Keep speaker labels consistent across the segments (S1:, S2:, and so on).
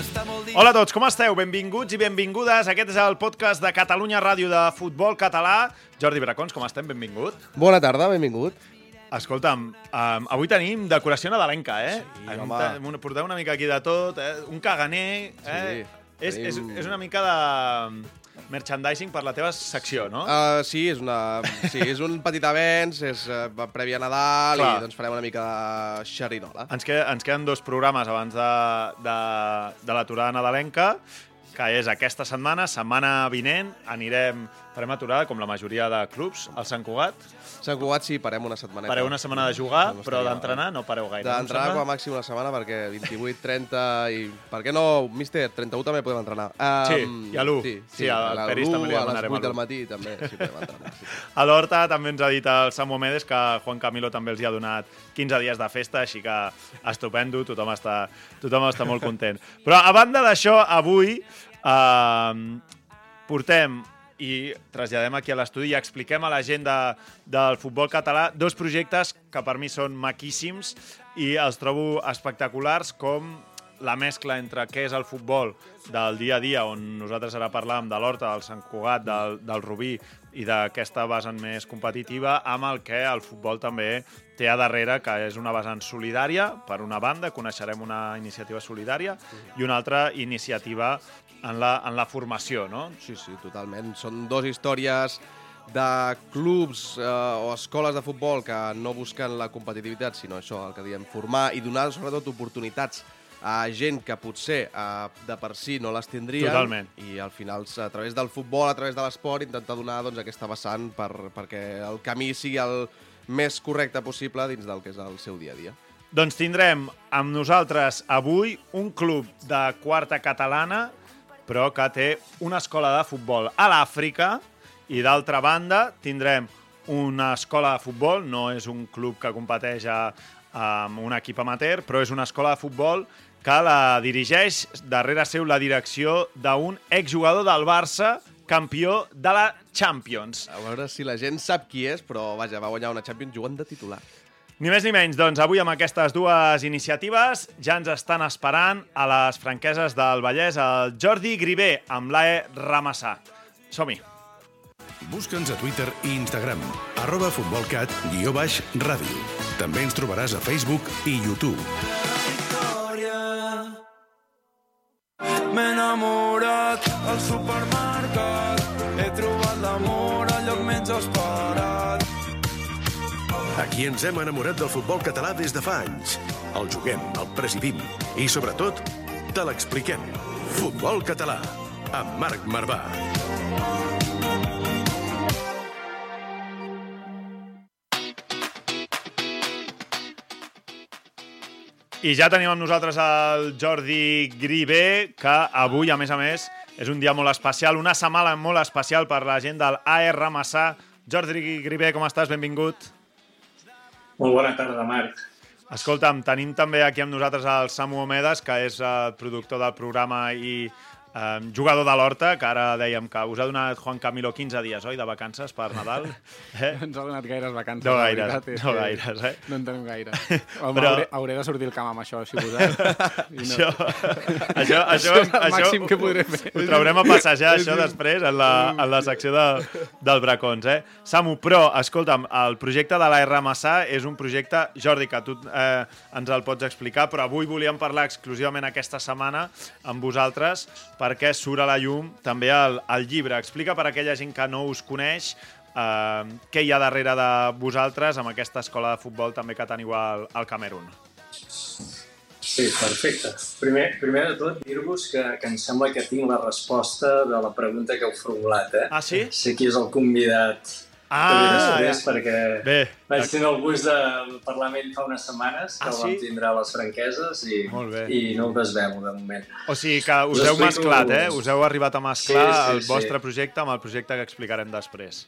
S1: Hola a tots, com esteu? Benvinguts i benvingudes. Aquest és el podcast de Catalunya Ràdio de Futbol Català. Jordi Bracons, com estem? Benvingut.
S2: Bona tarda, benvingut.
S1: Escolta'm, um, avui tenim decoració nadalenca, eh?
S2: Sí,
S1: Em-
S2: home.
S1: te- Porteu una mica aquí de tot, eh? Un caganer, eh?
S2: Sí,
S1: és, és,
S2: tenim-
S1: és una mica de merchandising per la teva secció, no?
S2: Uh, sí, és, una, sí, és un petit avenç, és uh, prèvia a Nadal
S1: Clar.
S2: i doncs farem una mica de xerinola.
S1: Ens, queda, ens queden dos programes abans de, de, de l'aturada nadalenca, que és aquesta setmana, setmana vinent, anirem, farem aturada, com la majoria de clubs, al Sant Cugat.
S2: Sant Cugat sí, parem una setmaneta.
S1: Pareu una setmana de jugar,
S2: No
S1: però d'entrenar no pareu gaire.
S2: D'entrenar com a màxim una setmana perquè 28, 30 i... Per què no, míster? 31 també podem entrenar. Um,
S1: Sí, i a l'u.
S2: Sí,
S1: Sí, al
S2: a
S1: Peris
S2: l'u,
S1: també li
S2: a les
S1: demanarem
S2: 8
S1: a
S2: del matí també sí, podem entrenar. Sí.
S1: A l'Horta també ens ha dit el Samu Medes que Juan Camilo també els hi ha donat 15 dies de festa, així que estupendo, tothom està, tothom està molt content. Però a banda d'això, avui eh, portem i traslladem aquí a l'estudi i expliquem a la gent de, del futbol català dos projectes que per mi són maquíssims i els trobo espectaculars com la mescla entre què és el futbol del dia a dia, on nosaltres ara parlàvem de l'Horta, del Sant Cugat, del, del Rubí i d'aquesta vessant més competitiva, amb el que el futbol també té a darrere, que és una vessant solidària, per una banda, coneixerem una iniciativa solidària, i una altra iniciativa en la, en la formació, no?
S2: Sí, sí, totalment. Són dues històries de clubs eh, o escoles de futbol que no busquen la competitivitat, sinó això, el que diem, formar i donar sobretot oportunitats a gent que potser eh, de per si no les tindrien
S1: Totalment.
S2: i al final a través del futbol, a través de l'esport intentar donar doncs, aquesta vessant per, perquè el camí sigui el més correcte possible dins del que és el seu dia a dia.
S1: Doncs tindrem amb nosaltres avui un club de quarta catalana, però que té una escola de futbol a l'Àfrica, i d'altra banda tindrem una escola de futbol, no és un club que competeix a, amb un equip amateur, però és una escola de futbol que la dirigeix darrere seu la direcció d'un exjugador del Barça, campió de la Champions.
S2: A veure si la gent sap qui és, però vaja, va guanyar una Champions jugant de titular.
S1: Ni més ni menys, doncs avui amb aquestes dues iniciatives ja ens estan esperant a les franqueses del Vallès el Jordi Gribé amb l'AE Ramassà. Som-hi.
S3: Busca'ns a Twitter i Instagram, arroba futbolcat, guió baix, ràdio. També ens trobaràs a Facebook i YouTube.
S4: M'he enamorat al supermercat, he trobat l'amor al lloc menys esperat.
S3: Aquí ens hem enamorat del futbol català des de fa anys. El juguem, el presidim i, sobretot, te l'expliquem. Futbol català, amb Marc Marvà.
S1: I ja tenim amb nosaltres el Jordi Gribé, que avui, a més a més, és un dia molt especial, una setmana molt especial per la gent del AE Ramassà. Jordi Gribé, com estàs? Benvingut.
S5: Molt bona tarda, Marc.
S1: Escolta'm, tenim també aquí amb nosaltres el Samu Omedes, que és el productor del programa i eh, jugador de l'Horta, que ara dèiem que us ha donat Juan Camilo 15 dies, oi, de vacances per Nadal? Eh?
S6: Ens ha donat gaires vacances.
S1: No
S6: la
S1: gaires,
S6: veritat
S1: no gaires, eh?
S6: No en tenim gaire. Home,
S1: Però-
S6: hauré, hauré de sortir al camp amb això, si posat. I
S1: Això, això, això,
S6: Això és el màxim que podré fer.
S1: Ho traurem a passejar, això, després, en la, en la secció de, del Bracons, eh? Samu, però, escolta'm, el projecte de la Ramassà és un projecte, Jordi, que tu eh, ens el pots explicar, però avui volíem parlar exclusivament aquesta setmana amb vosaltres perquè surt a la llum també el, el llibre. Explica per a aquella gent que no us coneix eh, què hi ha darrere de vosaltres amb aquesta escola de futbol també que teniu al, al Camerún.
S5: Sí, perfecte. Primer, primer de tot, dir-vos que, que em sembla que tinc la resposta de la pregunta que heu formulat, eh?
S1: Ah, sí?
S5: Sé qui és el convidat
S1: Ah, ja.
S5: perquè
S1: Bé,
S5: vaig tenir el gust de parlar amb ell fa unes setmanes, que
S1: Ah,
S5: el vam
S1: sí?
S5: tindre a les franqueses i, i no ho desvelo de moment.
S1: O sigui que us
S5: Us
S1: heu mesclat, eh? Us heu arribat a mesclar
S5: Sí, sí,
S1: el vostre
S5: sí.
S1: projecte amb el projecte que explicarem després.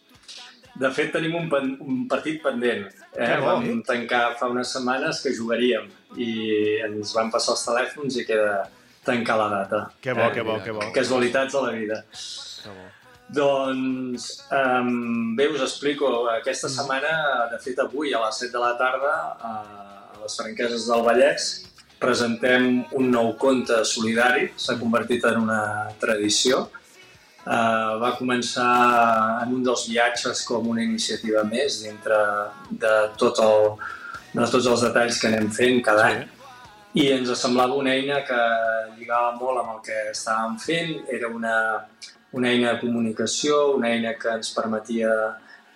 S5: De fet, tenim un, pen, un partit pendent. Eh?
S1: Que.
S5: Vam tancar fa unes setmanes que jugaríem i ens van passar els telèfons i queda tancar la data.
S1: Que bo, que bo, que bo.
S5: Casualitats de la vida.
S1: Que bo.
S5: Doncs, um, bé, us explico. Aquesta
S1: Mm.
S5: setmana, de fet avui, a les 7 de la tarda, a, a les Franqueses del Vallès, presentem un nou conte solidari. S'ha convertit en una tradició. Uh, va començar en un dels viatges com una iniciativa més dintre de, tot el, de tots els detalls que anem fent cada any i ens semblava una eina que lligava molt amb el que estàvem fent. Era una, una eina de comunicació, una eina que ens permetia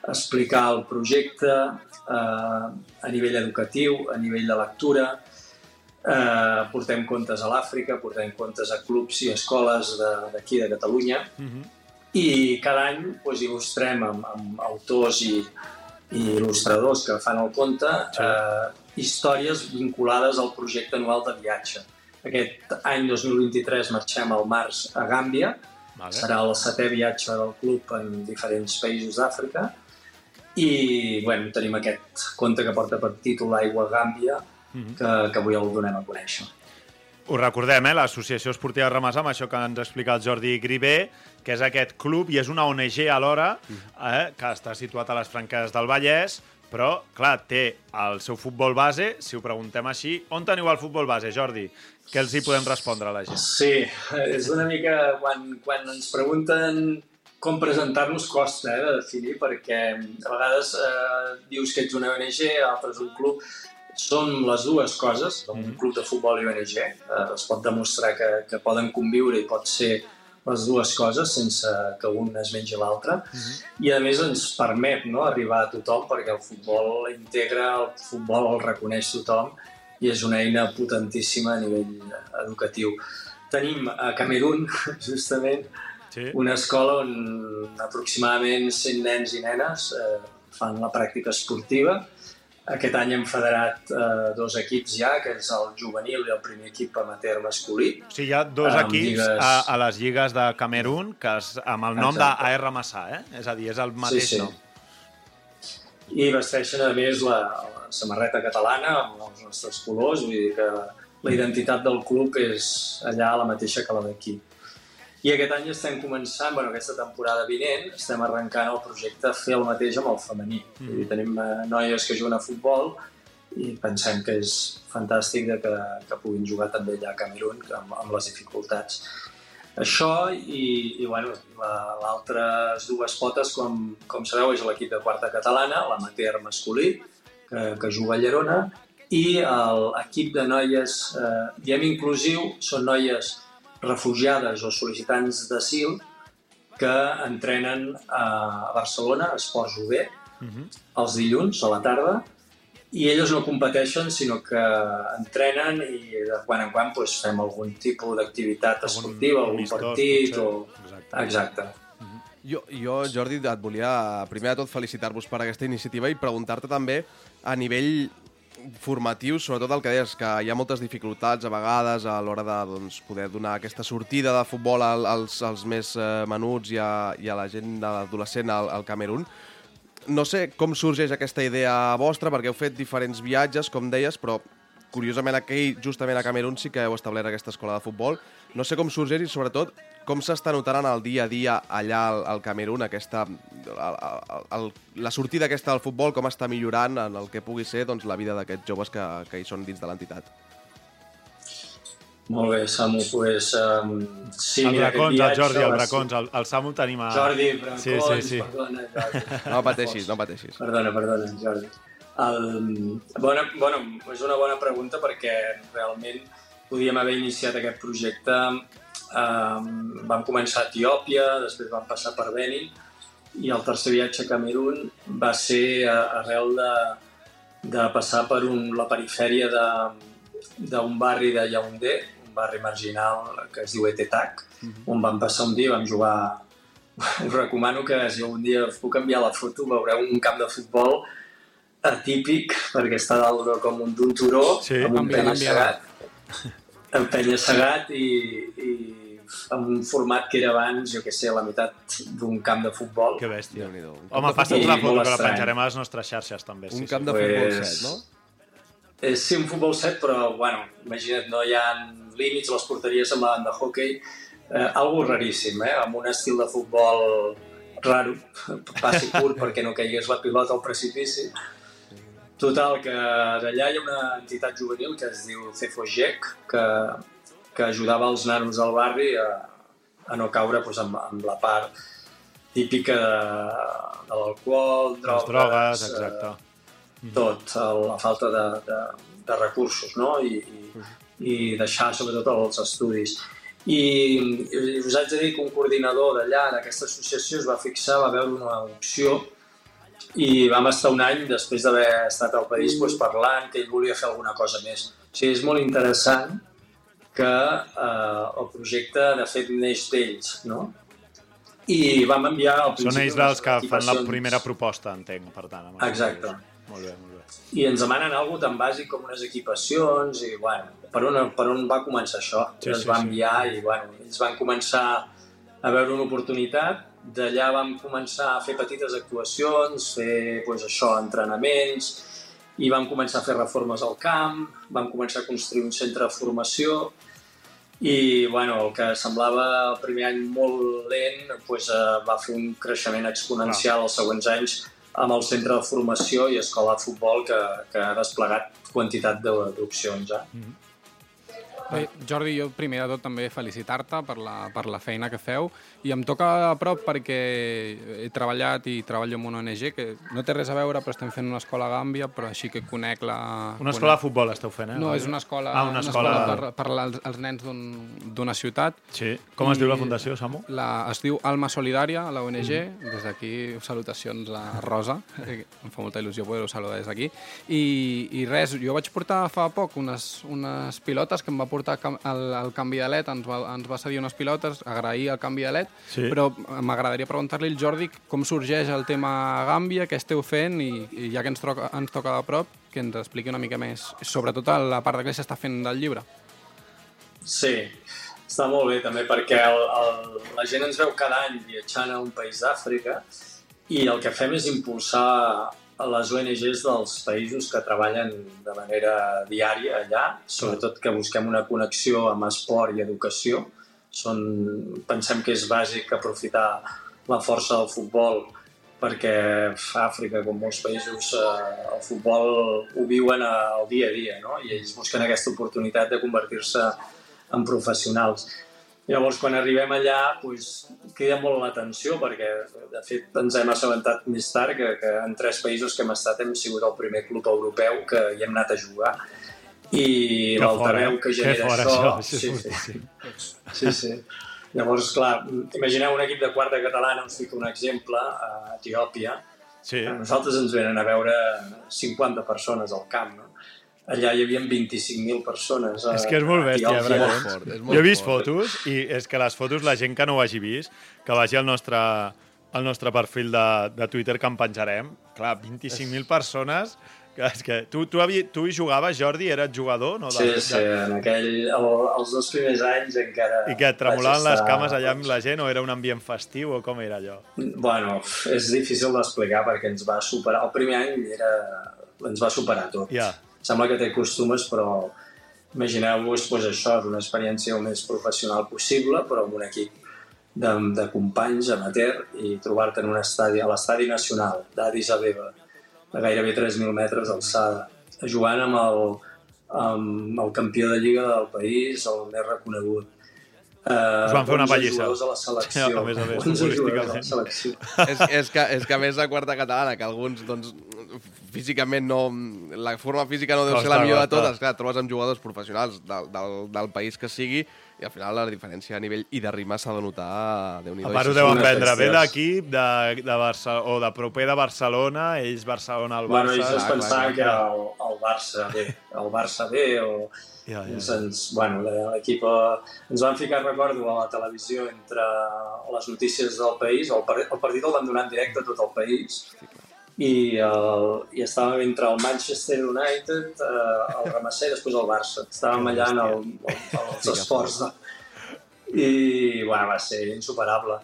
S5: explicar el projecte eh, a nivell educatiu, a nivell de lectura. Eh, portem contes a l'Àfrica, portem contes a clubs i escoles de- d'aquí, de, de Catalunya,
S1: Mhm.
S5: i cada any doncs, il·lustrem amb, amb autors i, i il·lustradors que fan el conte eh, històries vinculades al projecte anual de viatge. Aquest any 2023 marxem al març a Gàmbia,
S1: Vale.
S5: serà el setè viatge del club en diferents països d'Àfrica i bueno, tenim aquest conte que porta per títol Aigua Gàmbia,
S1: Mhm.
S5: que, que avui el donem a conèixer.
S1: Us recordem, eh, l'Associació Esportiva Ramassa, amb això que ens ha explicat Jordi Gribé, que és aquest club i és una ONG alhora, eh, que està situat a les Franques del Vallès, però, clar, té el seu futbol base, si ho preguntem així. On teniu el futbol base, Jordi? Què els hi podem respondre a la gent?
S5: Sí, és una mica... Quan, quan ens pregunten com presentar-nos costa eh, de definir, perquè a vegades eh, dius que ets una ONG, altres un club. Són les dues coses, un club de futbol i ONG. Eh, es pot demostrar que, que poden conviure i pot ser les dues coses sense que un es mengi l'altre. I a més ens permet no, arribar a tothom perquè el futbol integra, el futbol el reconeix tothom i és una eina potentíssima a nivell educatiu. Tenim a Camerún, justament,
S1: Sí?
S5: una escola on aproximadament 100 nens i nenes eh, fan la pràctica esportiva. Aquest any hem federat eh, dos equips ja, que és el juvenil i el primer equip amateur masculí.
S1: O sigui, hi ha dos equips
S5: lligues-
S1: a, a les lligues de Camerún que és amb el nom d'AR Massà, eh? És a dir, és el mateix
S5: sí.
S1: nom.
S5: I vesteixen, a més, la, la samarreta catalana amb els nostres colors, vull dir que la identitat del club és allà la mateixa que la d'aquí. I aquest any estem començant, bueno, aquesta temporada vinent, estem arrencant el projecte Fer el mateix amb el femení. Mm. Vull dir, tenim eh, noies que juguen a futbol i pensem que és fantàstic de que, que puguin jugar també allà a Camerún amb, amb les dificultats. Això i, i bueno, la- l'altres dues potes, com, com sabeu, és l'equip de quarta catalana, l'amateur masculí, que, que juga a Llerona, i l'equip de noies, eh, diem inclusiu, són noies refugiades o sol·licitants d'asil que entrenen a Barcelona, a Esports UB,
S1: Mhm.
S5: els dilluns a la tarda, i elles no competeixen, sinó que entrenen i de quan en quan doncs, fem algun tipus d'activitat
S1: Algun
S5: esportiva, algun
S1: amistós,
S5: partit
S1: potser.
S5: o...
S1: Exacte.
S5: Exacte.
S2: Jo, jo, Jordi, et volia primer de tot felicitar-vos per aquesta iniciativa i preguntar-te també a nivell formatiu, sobretot el que deies, que hi ha moltes dificultats a vegades a l'hora de doncs, poder donar aquesta sortida de futbol al- als, als més eh, menuts i a, i a la gent adolescent al, al Camerún. No sé com sorgeix aquesta idea vostra, perquè heu fet diferents viatges, com deies, però curiosament aquell, justament a Camerún, sí que heu establert aquesta escola de futbol. No sé com sorgeix i, sobretot, com s'està notant en el dia a dia allà al, al Camerún aquesta, el, el, el, la sortida aquesta del futbol, com està millorant en el que pugui ser doncs, la vida d'aquests joves que, que hi són dins de l'entitat.
S5: Molt bé, Samu, doncs... Um, sí,
S1: el
S5: mira,
S1: Bracons, el Jordi, el Bracons, el, el Samu tenim a...
S5: Jordi, Bracons,
S1: Sí, sí, sí.
S5: perdona, Jordi.
S2: No pateixis, no pateixis.
S5: Perdona, perdona, Jordi. El, bona, bueno, és una bona pregunta perquè realment podíem haver iniciat aquest projecte Um, vam començar a Etiòpia, després vam passar per Benin, i el tercer viatge a Camerún va ser uh, arrel de, de passar per un, la perifèria d'un barri de Yaoundé, un barri marginal que es diu Etetak, on vam passar un dia vam jugar... Us recomano que si un dia us puc enviar la foto, veureu un camp de futbol atípic, perquè està dalt com un d'un turó,
S1: Sí.
S5: amb un
S6: Envia-la,
S5: penya-segat, amb penya-segat i, i amb un format que era abans, jo que sé, la meitat d'un camp de futbol.
S1: Que bèstia.
S2: Un
S1: Home, passa'ns
S5: futbol
S1: la foto, que la penjarem a les nostres xarxes, també.
S2: Un
S1: Sí,
S2: camp
S1: sí.
S2: de futbol
S5: Pues-
S2: set, no?
S5: És sí, un futbol set, però, bueno, imagina't, no hi ha límits, les porteries semblaven de hockey, eh, algo raríssim, eh? amb un estil de futbol raro, passi curt perquè no caigués la pilota al precipici. Total, que d'allà hi ha una entitat juvenil que es diu Cefogec, que, que ajudava els nanos del barri a, a no caure doncs, amb, amb la part típica de, de l'alcohol,
S1: Les
S5: drogues,
S1: drogues,
S5: eh,
S1: exacte.
S5: tot, el, la falta de, de, de recursos, no? I, i, i deixar sobretot els estudis. I, i us haig de dir que un coordinador d'allà, d'aquesta associació, es va fixar, va veure una opció i vam estar un any després d'haver estat al país doncs, parlant que ell volia fer alguna cosa més. O sigui, és molt interessant que eh, el projecte, de fet, neix d'ells, no? I vam enviar al
S1: Són ells els que fan la primera proposta, entenc, per tant.
S5: Exacte.
S1: Molt bé, molt bé.
S5: i ens demanen alguna tan bàsic com unes equipacions i, bueno, per on, per on va començar això?
S1: Sí,
S5: Sí, es
S1: sí,
S5: va
S1: sí.
S5: enviar i, bueno, ells van començar a veure una oportunitat, d'allà vam començar a fer petites actuacions, fer, doncs, això, entrenaments, i vam començar a fer reformes al camp, vam començar a construir un centre de formació, i bueno, el que semblava el primer any molt lent doncs, eh, va fer un creixement exponencial els següents anys amb el centre de formació i escola de futbol que, que ha desplegat quantitat d'opcions. Eh?
S6: Bé, Jordi, jo primer de tot també felicitar-te per, la, per la feina que feu i em toca a prop perquè he treballat i treballo en una ONG que no té res a veure, però estem fent una escola a Gàmbia, però així que conec la...
S1: Una escola de futbol esteu fent, eh?
S6: No, és una escola,
S1: Ah, una escola...
S6: per, per als, als nens d'un- d'una ciutat.
S1: Sí. Com es diu la fundació, Samu?
S6: La, es diu Alma Solidària, la ONG. Des d'aquí, salutacions a Rosa. Em fa molta il·lusió poder-ho saludar des d'aquí. I, I res, jo vaig portar fa poc unes, unes pilotes que em va portar cam- el, el canvi de led, ens va, ens va cedir unes pilotes, agrair el canvi de led,
S1: Sí.
S6: però m'agradaria preguntar-li al Jordi com sorgeix el tema Gàmbia, què esteu fent i, i ja que ens, troca, ens toca de prop, que ens expliqui una mica més, sobretot la part de què s'està fent del llibre.
S5: Sí, està molt bé també perquè el, el, la gent ens veu cada any viatjant a un país d'Àfrica i el que fem és impulsar les ONGs dels països que treballen de manera diària allà, sobretot que busquem una connexió amb esport i educació. Són, pensem que és bàsic aprofitar la força del futbol perquè a Àfrica, com molts països, eh, el futbol ho viuen al dia a dia, no? i ells busquen aquesta oportunitat de convertir-se en professionals. Llavors, quan arribem allà, doncs, crida molt l'atenció, perquè, de fet, ens hem assabentat més tard que, que en tres països que hem estat hem sigut el primer club europeu que hi hem anat a jugar. I
S1: Que
S5: l'altaveu
S1: fora,
S5: que
S1: que
S5: genera
S1: fora,
S5: això...
S1: això,
S5: sí, sí. Sí, sí. Llavors, clar, imagineu un equip de quarta catalana, us fico un exemple, a Etiòpia.
S1: Sí.
S5: A nosaltres ens venen a veure 50 persones al camp, no? Allà hi havia 25.000 persones. A,
S1: És que és molt bèstia,
S5: Etiòpia.
S1: Brian.
S2: fort, és
S1: Jo
S2: molt
S1: he vist
S2: fort.
S1: fotos i és que les fotos, la gent que no ho hagi vist, que vagi al nostre, al nostre perfil de, de Twitter que en penjarem. Clar, 25.000 persones... Que és que tu, tu, havia, tu hi jugaves, Jordi? Eres jugador? No?
S5: Sí, sí, en aquell, el, els dos primers anys encara...
S1: I que et tremolaven
S5: vaig
S1: les
S5: estar-
S1: cames allà amb la gent o era un ambient festiu o com era allò?
S5: Bueno, és difícil d'explicar perquè ens va superar... El primer any era... ens va superar tot.
S1: Ja.
S5: Sembla que té costumes, però imagineu-vos pues, això, és una experiència el més professional possible, però amb un equip de, de companys amateur i trobar-te en un estadi, a l'estadi nacional d'Addis Abeba, a gairebé 3.000 metres d'alçada, jugant amb el, amb el campió de lliga del país, el més reconegut. Uh,
S1: Us van fer una
S5: 11
S1: pallissa.
S5: jugadors a la selecció.
S1: A més a més,
S5: 11 jugadors a la selecció.
S2: és, és, que, és que a més de quarta catalana, que alguns doncs, físicament no... La forma física no deu
S1: Costa,
S2: ser la millor de totes. Clar, et trobes amb jugadors professionals del, del, del país que sigui i al final la diferència a nivell i de ritme s'ha de notar déu nhi
S1: A part ho deuen prendre bé l'equip de, de Barça o de proper de Barcelona, ells Barcelona al
S5: Bueno,
S1: Barça.
S5: ells es
S2: clar,
S5: pensaven que era el, el Barça B, el Barça B o...
S1: Ja, ja,
S5: Ens, bueno, l'equip eh, ens van ficar, recordo, a la televisió entre les notícies del país, el, el partit el van donar en directe a tot el país, i, el, i estàvem entre el Manchester United, eh, el Ramasser i després el Barça. Estàvem allà en el, el, els esports. De... I, bueno, va ser insuperable.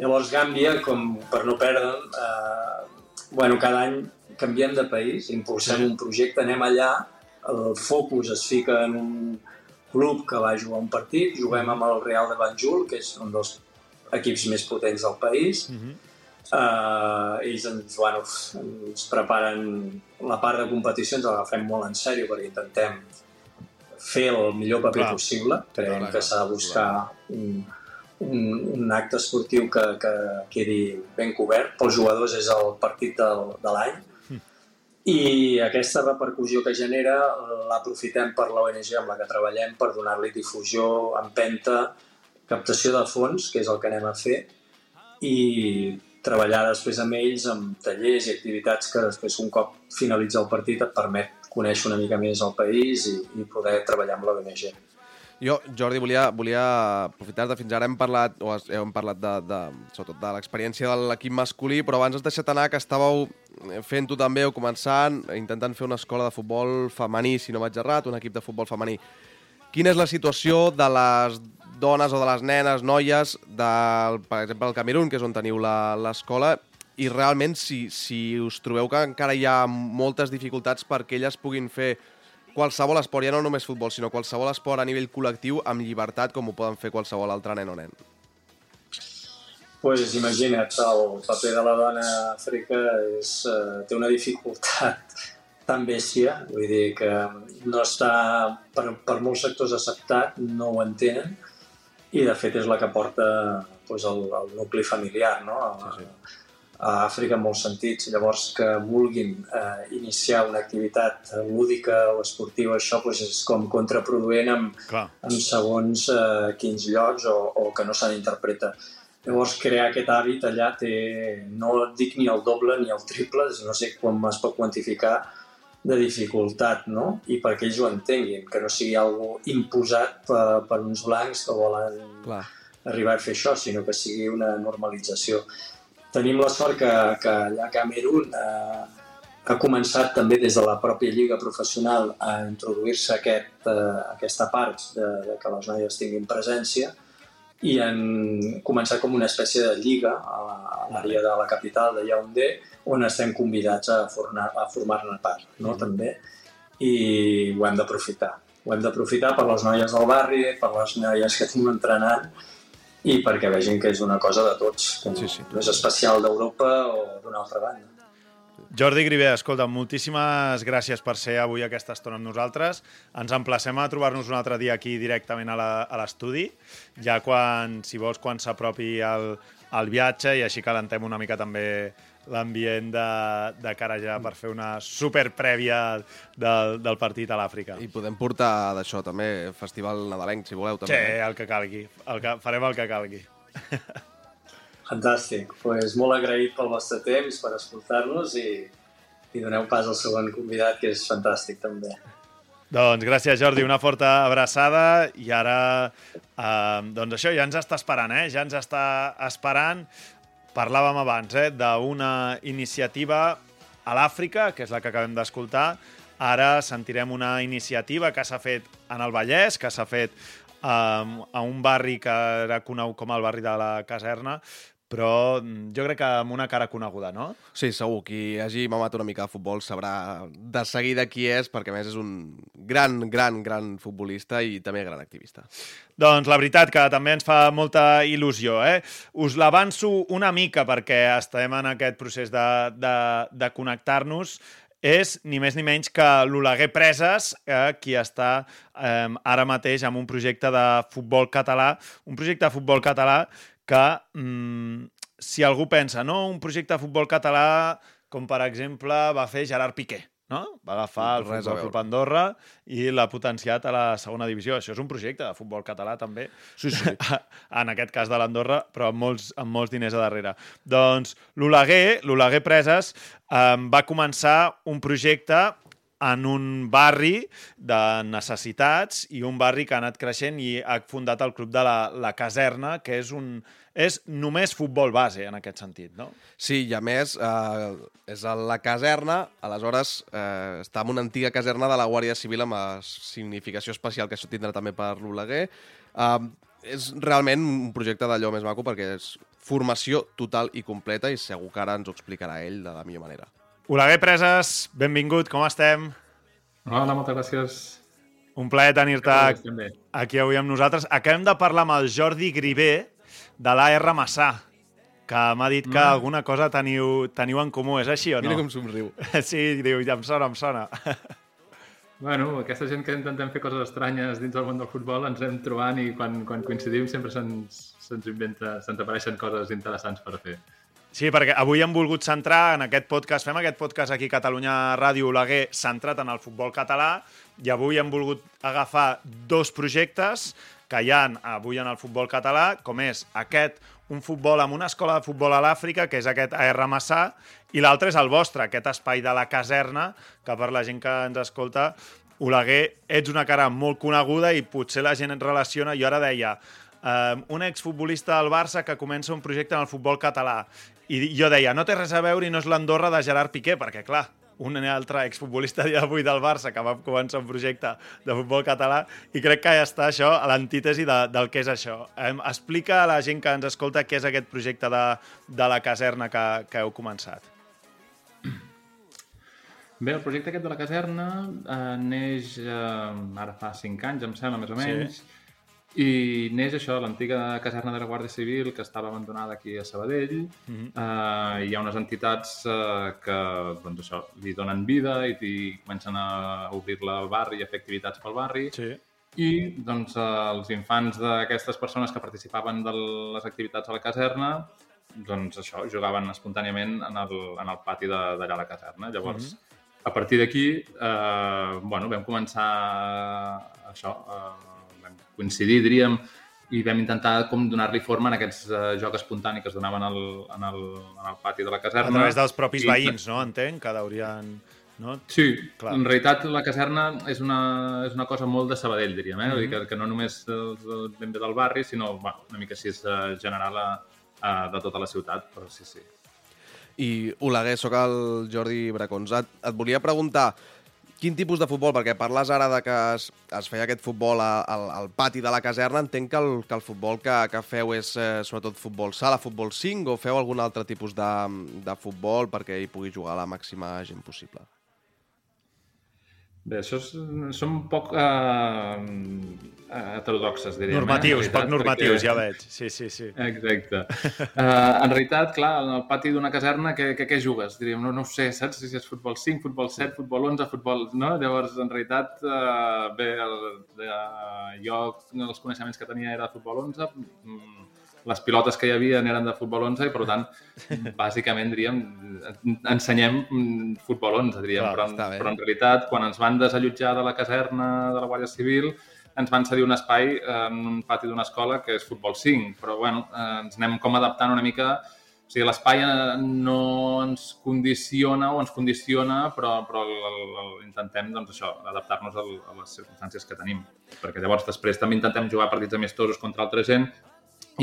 S5: Llavors, Gàmbia, com per no perdre'n, eh, bueno, cada any canviem de país, impulsem un projecte, anem allà, el focus es fica en un club que va jugar un partit, juguem amb el Real de Banjul, que és un dels equips més potents del país, Uh, ells ens, bueno, ens preparen la part de competició, ens l'agafem molt en sèrio perquè intentem fer el millor paper
S1: Clar.
S5: possible. Creiem
S2: clar,
S5: que s'ha de buscar un, un, un acte esportiu que, que quedi ben cobert. Pels jugadors és el partit del, de l'any. I aquesta repercussió que genera l'aprofitem per l'ONG amb la que treballem per donar-li difusió, empenta, captació de fons, que és el que anem a fer, i treballar després amb ells amb tallers i activitats que després un cop finalitza el partit et permet conèixer una mica més el país i, i poder treballar amb l'ONG.
S2: Jo, Jordi, volia, volia aprofitar-te. Fins ara hem parlat, o hem parlat de, de, sobretot de l'experiència de l'equip masculí, però abans has deixat anar que estàveu fent-ho també o començant, intentant fer una escola de futbol femení, si no vaig errat, un equip de futbol femení. Quina és la situació de les dones o de les nenes, noies, del, per exemple, el Camerún, que és on teniu la- l'escola, i realment si, si us trobeu que encara hi ha moltes dificultats perquè elles puguin fer qualsevol esport, ja no només futbol, sinó qualsevol esport a nivell col·lectiu amb llibertat com ho poden fer qualsevol altre nen o nen.
S5: pues imagina't, el paper de la dona a Àfrica és, eh, té una dificultat tan bèstia, vull dir que no està per, per molts sectors acceptat, no ho entenen, i de fet és la que porta pues, el, el nucli familiar no? a, sí, sí. a Àfrica en molts sentits. Llavors que vulguin eh, iniciar una activitat lúdica o esportiva, això pues, és com contraproduent amb,
S1: Clar.
S5: en segons eh, quins llocs o, o que no se n'interpreta. Llavors, crear aquest hàbit allà té, no dic ni el doble ni el triple, no sé com es pot quantificar, de dificultat, no? I perquè ells ho entenguin, que no sigui algo imposat per, per uns blancs que volen
S2: Clar.
S5: arribar a fer això, sinó que sigui una normalització. Tenim la sort que, que allà a Camerún eh, ha començat també des de la pròpia lliga professional a introduir-se aquest, eh, aquesta part de, de que les noies tinguin presència i han començat com una espècie de lliga a l'àrea de la capital de Yaoundé on estem convidats a, formar, a formar-ne part, no? també, i ho hem d'aprofitar. Ho hem d'aprofitar per les noies del barri, per les noies que tinc entrenant i perquè vegin que és una cosa de tots, que no,
S2: Sí, sí.
S5: no és especial d'Europa o d'una altra banda.
S1: Jordi Grivé, escolta, moltíssimes gràcies per ser avui aquesta estona amb nosaltres. Ens emplacem a trobar-nos un altre dia aquí directament a l'estudi, ja quan, si vols, quan s'apropi el, el viatge i així calentem una mica també l'ambient de, de cara ja per fer una super prèvia del, del partit a l'Àfrica.
S2: I podem portar d'això també, festival nadalenc, si voleu,
S1: Sí,
S2: també.
S1: el que calgui. El que, farem el que calgui.
S5: Fantàstic. pues molt agraït pel vostre temps, per escoltar-nos i, i doneu pas al segon convidat, que és fantàstic també.
S1: Doncs gràcies, Jordi. Una forta abraçada i ara, eh, doncs això, ja ens està esperant, eh? Ja ens està esperant. Parlàvem abans, eh, d'una iniciativa a l'Àfrica, que és la que acabem d'escoltar. Ara sentirem una iniciativa que s'ha fet en el Vallès, que s'ha fet eh, a un barri que era conegut com el barri de la Caserna, però mm, jo crec que amb una cara coneguda, no?
S2: Sí, segur, qui hagi mamat una mica de futbol sabrà de seguida qui és, perquè a més és un gran, gran, gran futbolista i també gran activista.
S1: Doncs la veritat que també ens fa molta il·lusió. Eh? Us l'avanço una mica perquè estem en aquest procés de, de, de connectar-nos. És ni més ni menys que l'Oleguer Preses, eh, qui està eh, ara mateix amb un projecte de futbol català, un projecte de futbol català que, mm, si algú pensa, no, un projecte de futbol català com per exemple va fer Gerard Piqué, no? Va agafar el
S2: Res
S1: Futbol. Club Andorra i l'ha potenciat a la segona divisió. Això és un projecte de futbol català, també.
S2: Sí, sí.
S1: en aquest cas de l'Andorra, però amb molts, amb molts diners a darrere. Doncs l'Oleguer, l'Oleguer Preses, eh, va començar un projecte en un barri de necessitats i un barri que ha anat creixent i ha fundat el club de la, la Caserna, que és un és només futbol base en aquest sentit, no?
S2: Sí, i a més, eh, és a la caserna, aleshores eh, està en una antiga caserna de la Guàrdia Civil amb significació especial que això tindrà també per l'Oleguer. Eh, és realment un projecte d'allò més maco perquè és formació total i completa i segur que ara ens ho explicarà ell de la millor manera.
S1: Oleguer Preses, benvingut, com estem?
S7: Hola, moltes gràcies.
S1: Un plaer tenir-te aquí avui amb nosaltres. Acabem de parlar amb el Jordi Grivé, de l'AR Massà, que m'ha dit que
S7: Mm.
S1: alguna cosa teniu, teniu en comú. És així o no?
S2: Mira com somriu.
S1: Sí, diu, ja em sona, em sona.
S7: Bueno, aquesta gent que intentem fer coses estranyes dins del món del futbol ens hem trobant i quan, quan coincidim sempre se'ns se inventa, se'ns apareixen coses interessants per fer.
S1: Sí, perquè avui hem volgut centrar en aquest podcast, fem aquest podcast aquí a Catalunya Ràdio Oleguer centrat en el futbol català i avui hem volgut agafar dos projectes que hi ha avui en el futbol català, com és aquest, un futbol amb una escola de futbol a l'Àfrica, que és aquest AR Massà, i l'altre és el vostre, aquest espai de la caserna, que per la gent que ens escolta, Oleguer, ets una cara molt coneguda i potser la gent et relaciona. Jo ara deia, eh, un exfutbolista del Barça que comença un projecte en el futbol català. I jo deia, no té res a veure i no és l'Andorra de Gerard Piqué, perquè, clar, un altre exfutbolista dia d'avui del Barça que va començar un projecte de futbol català i crec que ja està això a l'antítesi de, del que és això. Eh, explica a la gent que ens escolta què és aquest projecte de, de la caserna que, que heu començat.
S7: Bé, el projecte aquest de la caserna eh, neix eh, ara fa 5 anys, em sembla, més o
S1: Sí.
S7: I neix això, l'antiga caserna de la Guàrdia Civil, que estava abandonada aquí a Sabadell.
S1: Mhm.
S7: eh, hi ha unes entitats eh, que doncs això, li donen vida i, i comencen a obrir-la al barri i a fer activitats pel barri.
S1: Sí.
S7: I doncs, eh, els infants d'aquestes persones que participaven de les activitats a la caserna doncs això, jugaven espontàniament en el, en el pati de- d'allà a la caserna. Llavors, a partir d'aquí, eh, bueno, vam començar això, eh, vam coincidir, diríem, i vam intentar com donar-li forma en aquests eh, jocs espontanis que es donaven al, en, el, en el pati de la
S1: A
S7: caserna.
S1: través dels propis
S7: I-
S1: veïns, no? Entenc, que haurien... No?
S7: Sí, Clar. En realitat la caserna és una, és una cosa molt de Sabadell, diríem, eh? Mm -hmm. Vull dir que, que no només ben bé del barri, sinó bueno, una mica així eh, general a, a, de tota la ciutat, però sí, sí.
S2: I Oleguer, sóc el Jordi Bracons. Et, et volia preguntar quin tipus de futbol, perquè parles ara de que es, es feia aquest futbol a, al, al pati de la caserna, entenc que el, que el futbol que, que feu és eh, sobretot futbol sala, futbol 5, o feu algun altre tipus de, de futbol perquè hi pugui jugar la màxima gent possible?
S7: Bé, això és, són poc eh, heterodoxes, diríem.
S1: Normatius,
S7: eh? En realitat,
S1: poc normatius,
S7: perquè-
S1: ja veig. Sí, sí, sí.
S7: Exacte. Uh, en realitat, clar, en el pati d'una caserna, què, què, què jugues? Diríem, no, no ho sé, saps si és futbol 5, futbol 7, futbol 11, futbol... No? Llavors, en realitat, uh, bé, el, de, jo els coneixements que tenia era de futbol 11, mm, les pilotes que hi havia eren de futbol 11 i, per tant, bàsicament, diríem, ensenyem mm, futbol 11, diríem,
S1: Clar,
S7: però, en, però en realitat, quan ens van desallotjar de la caserna de la Guàrdia Civil, ens van cedir un espai en un pati d'una escola que és futbol 5, però bueno, eh, ens anem com adaptant una mica. O sigui, l'espai eh, no ens condiciona o ens condiciona, però, però el, el, el, intentem doncs, això, adaptar-nos a les circumstàncies que tenim. Perquè llavors després també intentem jugar partits amistosos contra altra gent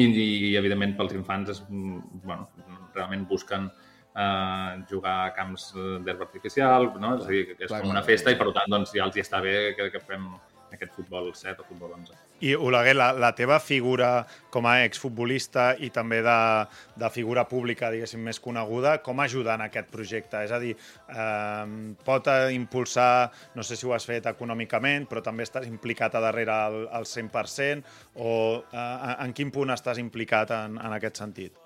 S7: i, i evidentment pels infants és, mm, bueno, realment busquen eh, jugar a camps eh, d'herba artificial, no? és a dir, que és
S2: Clar,
S7: com una festa i per tant doncs, ja els hi està bé que, que fem aquest futbol 7 o futbol 11.
S1: I, Oleguer, la, la teva figura com a exfutbolista i també de, de figura pública, diguéssim, més coneguda, com ajuda en aquest projecte? És a dir, eh, pot impulsar, no sé si ho has fet econòmicament, però també estàs implicat a darrere al, al 100%, o eh, en quin punt estàs implicat en, en aquest sentit?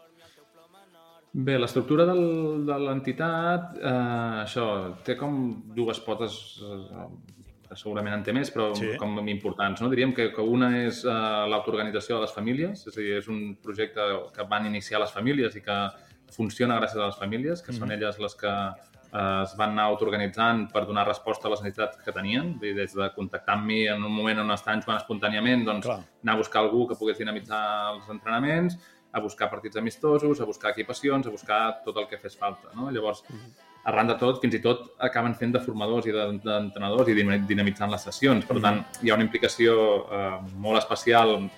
S7: Bé, l'estructura de l'entitat, eh, això, té com dues potes, eh, segurament en té més, però
S1: Sí.
S7: com importants. No? Diríem que, que una és eh, l'autoorganització de les famílies, és a dir, és un projecte que van iniciar les famílies i que funciona gràcies a les famílies, que són elles les que eh, es van anar autoorganitzant per donar resposta a les necessitats que tenien, dir, des de contactar amb mi en un moment on estaven jugant espontàniament, doncs
S1: Clar.
S7: anar a buscar algú que pogués dinamitzar els entrenaments, a buscar partits amistosos, a buscar equipacions, a buscar tot el que fes falta. No? Llavors, arran de tot, fins i tot acaben fent de formadors i de- d'entrenadors i dinam- dinamitzant les sessions. Per tant, hi ha una implicació eh, molt especial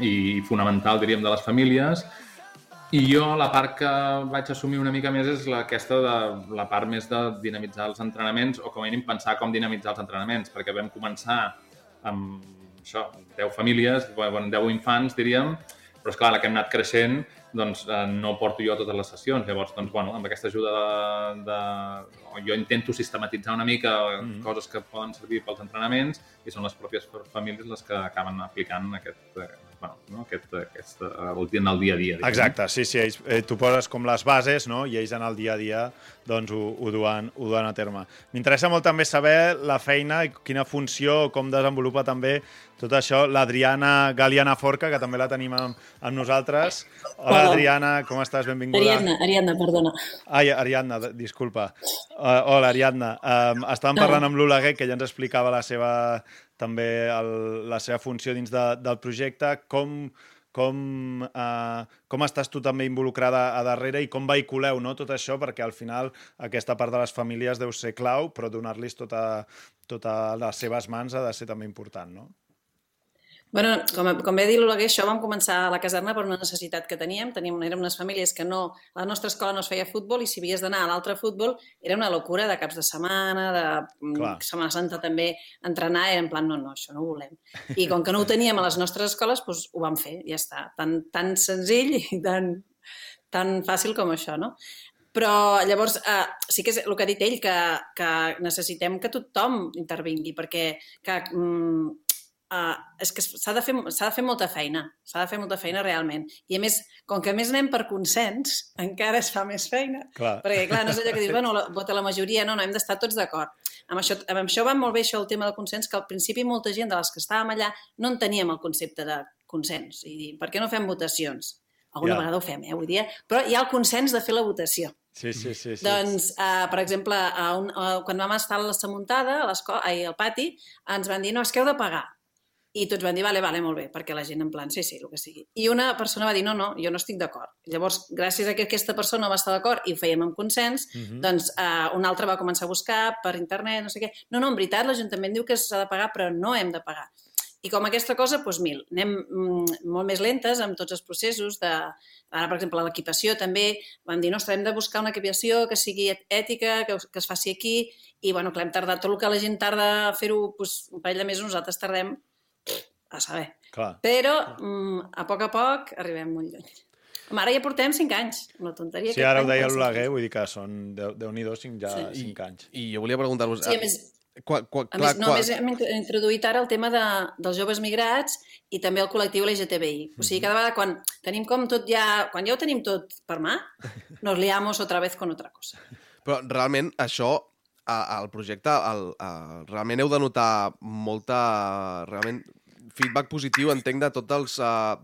S7: i fonamental, diríem, de les famílies. I jo la part que vaig assumir una mica més és la, aquesta de la part més de dinamitzar els entrenaments o com a mínim pensar com dinamitzar els entrenaments, perquè vam començar amb això, 10 famílies, bueno, 10 infants, diríem, però és clar, la que hem anat creixent, doncs eh, no porto jo totes les sessions. Llavors, doncs, bueno, amb aquesta ajuda de, de... Jo intento sistematitzar una mica mm -hmm. coses que poden servir pels entrenaments i són les pròpies famílies les que acaben aplicant aquest, bueno, no? aquest, aquest, eh, el, en el dia a dia. diguem.
S1: Exacte, sí, sí, ells, eh, tu poses com les bases, no?, i ells en el dia a dia doncs ho, ho, duen, ho duen a terme. M'interessa molt també saber la feina i quina funció, com desenvolupa també tot això l'Adriana Galiana Forca, que també la tenim amb, amb nosaltres. Hola,
S8: Hola.
S1: Adriana, com estàs? Benvinguda.
S8: Ariadna, Ariadna, perdona.
S1: Ai, Ariadna, disculpa. Uh, hola, Ariadna. Um, estàvem parlant amb l'Oleguer, que ja ens explicava la seva, també el, la seva funció dins de, del projecte. Com, com, uh, com estàs tu també involucrada a darrere i com vehiculeu no, tot això? Perquè al final aquesta part de les famílies deu ser clau, però donar-los tota, tota les seves mans ha de ser també important, no?
S8: Bueno, com, com bé dir l'Oleguer, això vam començar a la caserna per una necessitat que teníem. teníem érem unes famílies que no... A la nostra escola no es feia futbol i si havies d'anar a l'altre futbol era una locura de caps de setmana, de mm,
S1: Clar.
S8: Setmana Santa també entrenar, era en plan, no, no, això no ho volem. I com que no ho teníem a les nostres escoles, doncs ho vam fer, ja està. Tan, tan senzill i tan, tan fàcil com això, no? Però llavors eh, sí que és el que ha dit ell, que, que necessitem que tothom intervingui, perquè que, mm, uh, és que s'ha de, fer, de fer molta feina, s'ha de fer molta feina realment. I a més, com que a més anem per consens, encara es fa més feina.
S1: Clar.
S8: Perquè, clar, no és allò que dius, bueno, la, vota la majoria, no, no, hem d'estar tots d'acord. Amb això, amb això va molt bé això el tema del consens, que al principi molta gent de les que estàvem allà no en teníem el concepte de consens. I dir, per què no fem votacions? Alguna
S1: Ja.
S8: vegada ho fem, eh, avui dia, però hi ha el consens de fer la votació.
S1: Sí, sí, sí. sí.
S8: Doncs, uh, per exemple, a un, uh, quan vam estar a la Samuntada, a l'escola, ai, al pati, ens van dir, no, és que heu de pagar. I tots van dir, vale, vale, molt bé, perquè la gent en plan, sí, sí, el que sigui. I una persona va dir, no, no, jo no estic d'acord. Llavors, gràcies a que aquesta persona va estar d'acord i ho fèiem amb consens,
S1: Mhm.
S8: mm -hmm. doncs uh, un altre va començar a buscar per internet, no sé què. No, no, en veritat, l'Ajuntament diu que s'ha de pagar, però no hem de pagar. I com aquesta cosa, doncs mil, anem mm, molt més lentes amb tots els processos de... Ara, per exemple, l'equipació també, vam dir, no, hem de buscar una equipació que sigui ètica, que, que es faci aquí, i, bueno, clar, hem tardat tot el que la gent tarda a fer-ho doncs, un parell de mesos, nosaltres tardem a saber.
S1: Clar.
S8: Però mm, a poc a poc arribem molt lluny. Home, ara ja portem 5 anys, una tonteria.
S1: Sí, ara ho deia l'Oleguer,
S8: anys.
S1: vull dir que són, Déu- Déu-n'hi-do, cinc, ja
S8: Sí.
S1: cinc anys.
S2: I jo volia preguntar-vos...
S8: Sí, a més,
S2: Qua, qua,
S8: A
S2: clar,
S8: més, no,
S2: qua-
S8: a més hem int- introduït ara el tema de, dels joves migrats i també el col·lectiu LGTBI. O sigui, cada vegada quan tenim com tot ja... Quan ja ho tenim tot per mà, nos liamos otra vez con otra cosa.
S2: Però realment això, al projecte, el, a, realment heu de notar molta... Realment, feedback positiu, entenc, de tots els,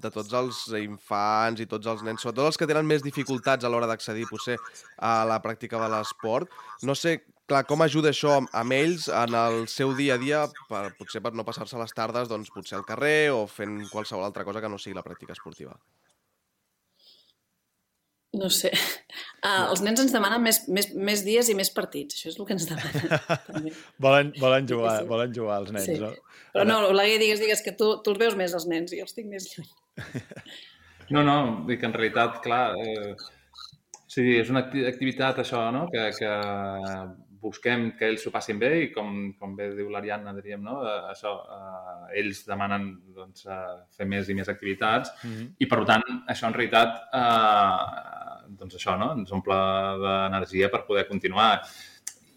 S2: de tots els infants i tots els nens, sobretot els que tenen més dificultats a l'hora d'accedir, potser, a la pràctica de l'esport. No sé, clar, com ajuda això amb ells en el seu dia a dia, per, potser per no passar-se les tardes, doncs, potser al carrer o fent qualsevol altra cosa que no sigui la pràctica esportiva.
S8: No sé. Uh, els nens ens demanen més, més, més dies i més partits. Això és el que ens demanen. també.
S1: Volen, volen, jugar,
S8: Sí, sí.
S1: volen jugar els nens,
S8: Sí.
S1: no?
S8: Però no, Oleguer, digues, digues que tu, tu els veus més els nens i els tinc més lluny.
S7: No, no, dic que en realitat, clar, eh, sí, és una acti- activitat això, no?, que, que busquem que ells s'ho passin bé i com, com bé diu l'Ariadna, diríem, no?, eh, això, eh, ells demanen doncs, eh, fer més i més activitats
S1: Mhm.
S7: i, per tant, això en realitat, eh, doncs això, no?, ens omple d'energia per poder continuar.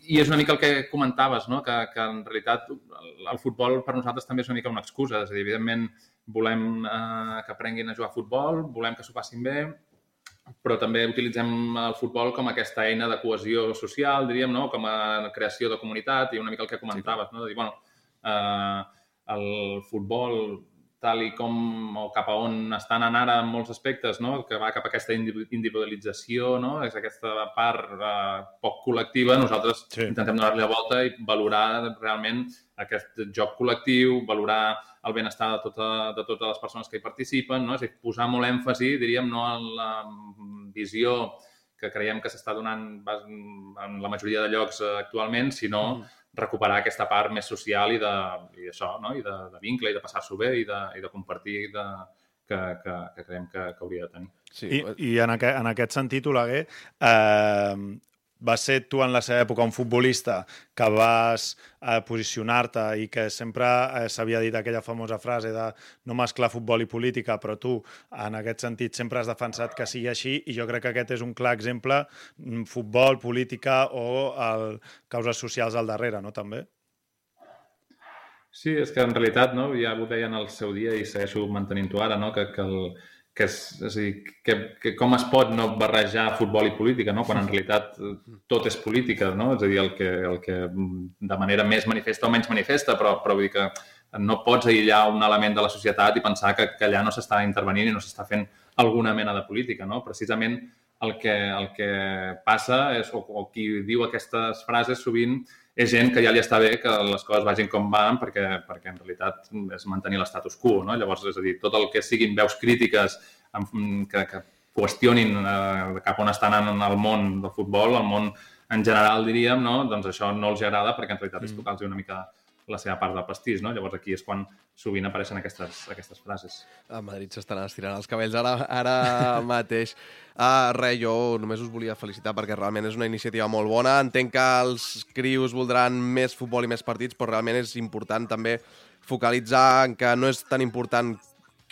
S7: I és una mica el que comentaves, no? que, que en realitat el, el futbol per nosaltres també és una mica una excusa. És a dir, evidentment volem eh, que aprenguin a jugar a futbol, volem que s'ho passin bé, però també utilitzem el futbol com aquesta eina de cohesió social, diríem, no? com a creació de comunitat i una mica el que comentaves, no? de dir, bueno, eh, el futbol tal i com o cap a on estan anant ara en molts aspectes, no? que va cap a aquesta individu- individualització, no? és aquesta part eh, poc col·lectiva, nosaltres
S1: Sí.
S7: intentem donar-li la volta i valorar realment aquest joc col·lectiu, valorar el benestar de, tota, de totes les persones que hi participen, no? és a dir, posar molt èmfasi, diríem, no en la visió que creiem que s'està donant en la majoria de llocs eh, actualment, sinó recuperar aquesta part més social i de, i això, no? I de, de vincle i de passar-s'ho bé i de, i de compartir de, que, que, que creiem que, que hauria de tenir.
S2: Sí,
S1: I, i en, aquest, en aquest sentit, Oleguer, eh, vas ser tu en la seva època un futbolista que vas eh, posicionar-te i que sempre eh, s'havia dit aquella famosa frase de no mesclar futbol i política, però tu en aquest sentit sempre has defensat que sigui així i jo crec que aquest és un clar exemple mm, futbol, política o el, causes socials al darrere, no? També.
S7: Sí, és que en realitat, no, ja ho deia en el seu dia i segueixo mantenint-ho ara, no, que, que, el, que, és, és a dir, que, que com es pot no barrejar futbol i política, no, quan en realitat tot és política, no? és a dir, el que, el que de manera més manifesta o menys manifesta, però, però vull dir que no pots aïllar un element de la societat i pensar que, que allà no s'està intervenint i no s'està fent alguna mena de política. No? Precisament el que, el que passa és, o, o qui diu aquestes frases sovint és gent que ja li està bé que les coses vagin com van perquè, perquè en realitat és mantenir l'estatus quo. No? Llavors, és a dir, tot el que siguin veus crítiques amb- que, que qüestionin eh, cap on està anant el món del futbol, el món en general, diríem, no? doncs això no els agrada perquè en realitat és tocar-los una mica la seva part del pastís. No? Llavors aquí és quan sovint apareixen aquestes, aquestes frases.
S2: A Madrid s'estan estirant els cabells ara, ara mateix. Uh, res, jo només us volia felicitar perquè realment és una iniciativa molt bona. Entenc que els crios voldran més futbol i més partits, però realment és important també focalitzar en que no és tan important